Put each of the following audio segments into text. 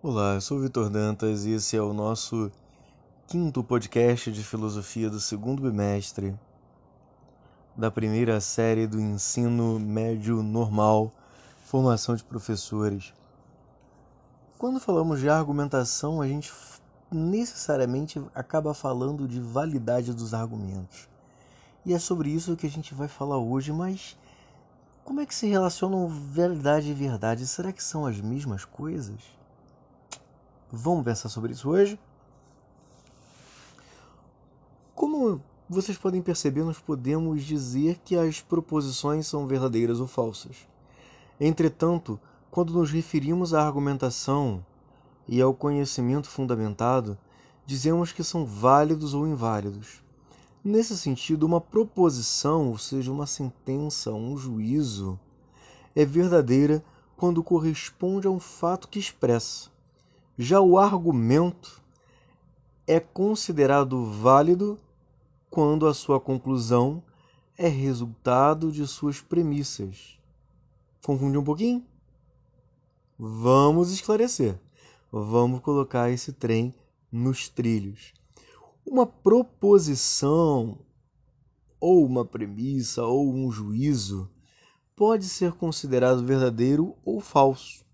Olá, eu sou Vitor Dantas e esse é o nosso quinto podcast de filosofia do segundo bimestre da primeira série do ensino médio normal, formação de professores. Quando falamos de argumentação, a gente necessariamente acaba falando de validade dos argumentos. E é sobre isso que a gente vai falar hoje, mas como é que se relacionam verdade e verdade? Será que são as mesmas coisas? Vamos pensar sobre isso hoje? Como vocês podem perceber, nós podemos dizer que as proposições são verdadeiras ou falsas. Entretanto, quando nos referimos à argumentação e ao conhecimento fundamentado, dizemos que são válidos ou inválidos. Nesse sentido, uma proposição, ou seja, uma sentença, um juízo, é verdadeira quando corresponde a um fato que expressa já o argumento é considerado válido quando a sua conclusão é resultado de suas premissas. Confunde um pouquinho? Vamos esclarecer. Vamos colocar esse trem nos trilhos. Uma proposição, ou uma premissa, ou um juízo, pode ser considerado verdadeiro ou falso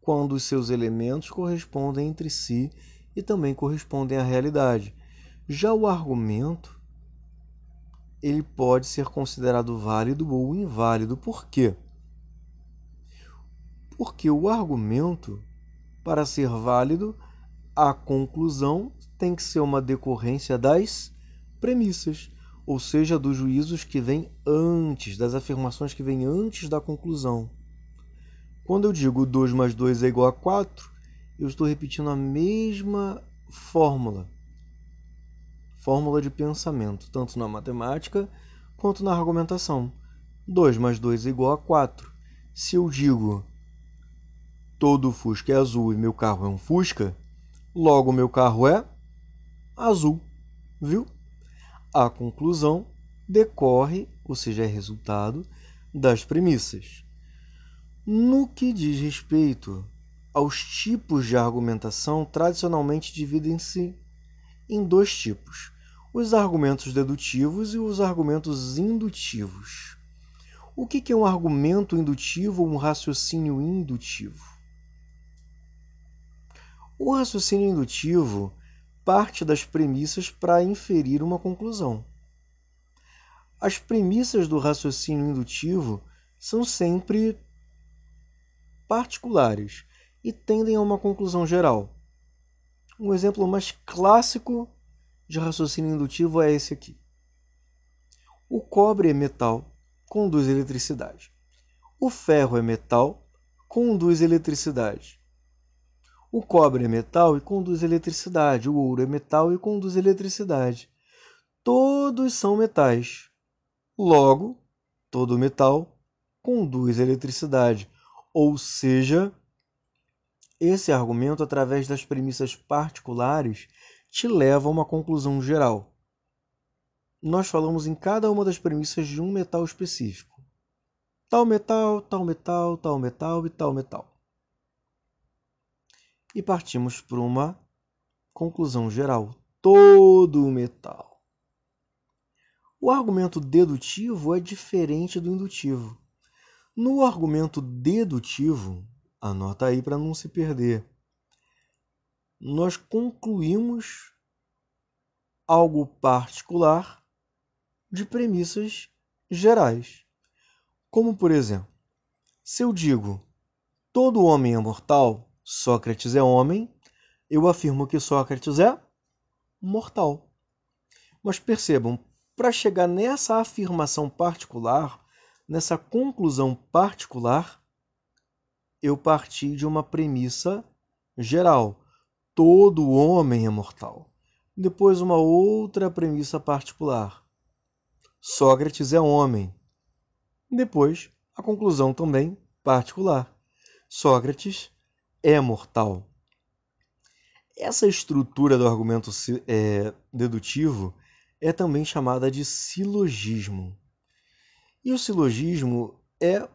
quando os seus elementos correspondem entre si e também correspondem à realidade. Já o argumento ele pode ser considerado válido ou inválido. Por quê? Porque o argumento, para ser válido, a conclusão tem que ser uma decorrência das premissas, ou seja, dos juízos que vêm antes, das afirmações que vêm antes da conclusão. Quando eu digo 2 mais 2 é igual a 4, eu estou repetindo a mesma fórmula. Fórmula de pensamento, tanto na matemática quanto na argumentação. 2 mais 2 é igual a 4. Se eu digo todo Fusca é azul e meu carro é um Fusca, logo meu carro é azul, viu? A conclusão decorre, ou seja, é resultado das premissas. No que diz respeito aos tipos de argumentação, tradicionalmente dividem-se em dois tipos: os argumentos dedutivos e os argumentos indutivos. O que é um argumento indutivo ou um raciocínio indutivo? O raciocínio indutivo parte das premissas para inferir uma conclusão. As premissas do raciocínio indutivo são sempre particulares e tendem a uma conclusão geral. Um exemplo mais clássico de raciocínio indutivo é esse aqui. O cobre é metal, conduz eletricidade. O ferro é metal, conduz eletricidade. O cobre é metal e conduz eletricidade. O ouro é metal e conduz eletricidade. Todos são metais. Logo, todo metal conduz eletricidade. Ou seja, esse argumento, através das premissas particulares, te leva a uma conclusão geral. Nós falamos em cada uma das premissas de um metal específico. Tal metal, tal metal, tal metal e tal metal. E partimos para uma conclusão geral. Todo metal. O argumento dedutivo é diferente do indutivo. No argumento dedutivo, anota aí para não se perder, nós concluímos algo particular de premissas gerais. Como, por exemplo, se eu digo todo homem é mortal, Sócrates é homem, eu afirmo que Sócrates é mortal. Mas percebam, para chegar nessa afirmação particular, Nessa conclusão particular, eu parti de uma premissa geral: todo homem é mortal. Depois, uma outra premissa particular: Sócrates é homem. Depois, a conclusão também particular: Sócrates é mortal. Essa estrutura do argumento é, dedutivo é também chamada de silogismo. E o silogismo é,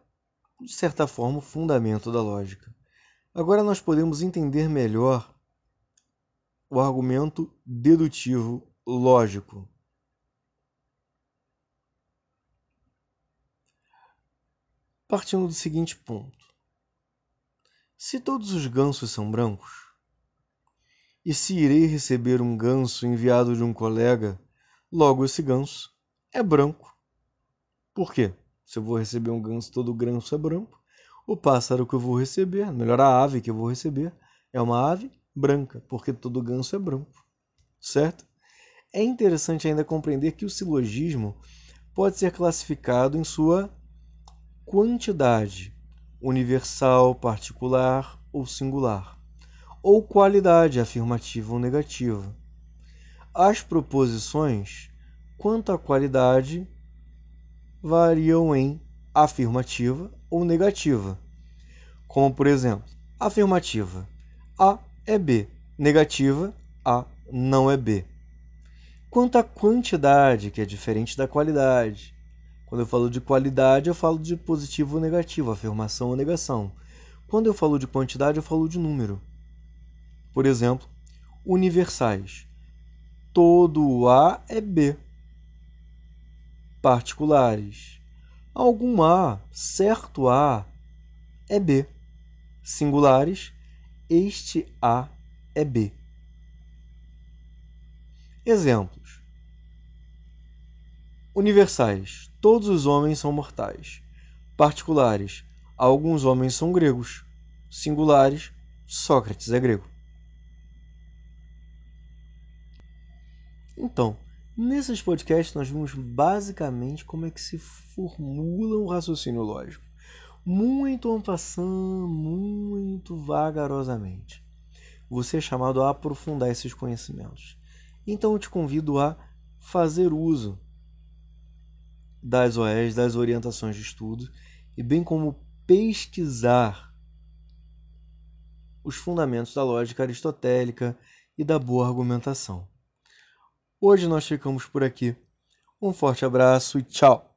de certa forma, o fundamento da lógica. Agora nós podemos entender melhor o argumento dedutivo lógico. Partindo do seguinte ponto: se todos os gansos são brancos, e se irei receber um ganso enviado de um colega, logo esse ganso é branco. Por quê? Se eu vou receber um ganso, todo ganso é branco. O pássaro que eu vou receber, melhor a ave que eu vou receber, é uma ave branca, porque todo ganso é branco. Certo? É interessante ainda compreender que o silogismo pode ser classificado em sua quantidade, universal, particular ou singular, ou qualidade afirmativa ou negativa. As proposições, quanto à qualidade, variam em afirmativa ou negativa. Como, por exemplo, afirmativa: A é B, negativa: A não é B. Quanto à quantidade, que é diferente da qualidade, quando eu falo de qualidade, eu falo de positivo ou negativo, afirmação ou negação. Quando eu falo de quantidade, eu falo de número. Por exemplo, universais. Todo A é B. Particulares. Algum A, certo A, é B. Singulares. Este A é B. Exemplos: Universais: todos os homens são mortais. Particulares: alguns homens são gregos. Singulares: Sócrates é grego. Então, nesses podcasts nós vimos basicamente como é que se formula um raciocínio lógico. Muito en muito vagarosamente. Você é chamado a aprofundar esses conhecimentos. Então eu te convido a fazer uso das OEs, das orientações de estudo, e bem como pesquisar os fundamentos da lógica aristotélica e da boa argumentação. Hoje nós ficamos por aqui. Um forte abraço e tchau!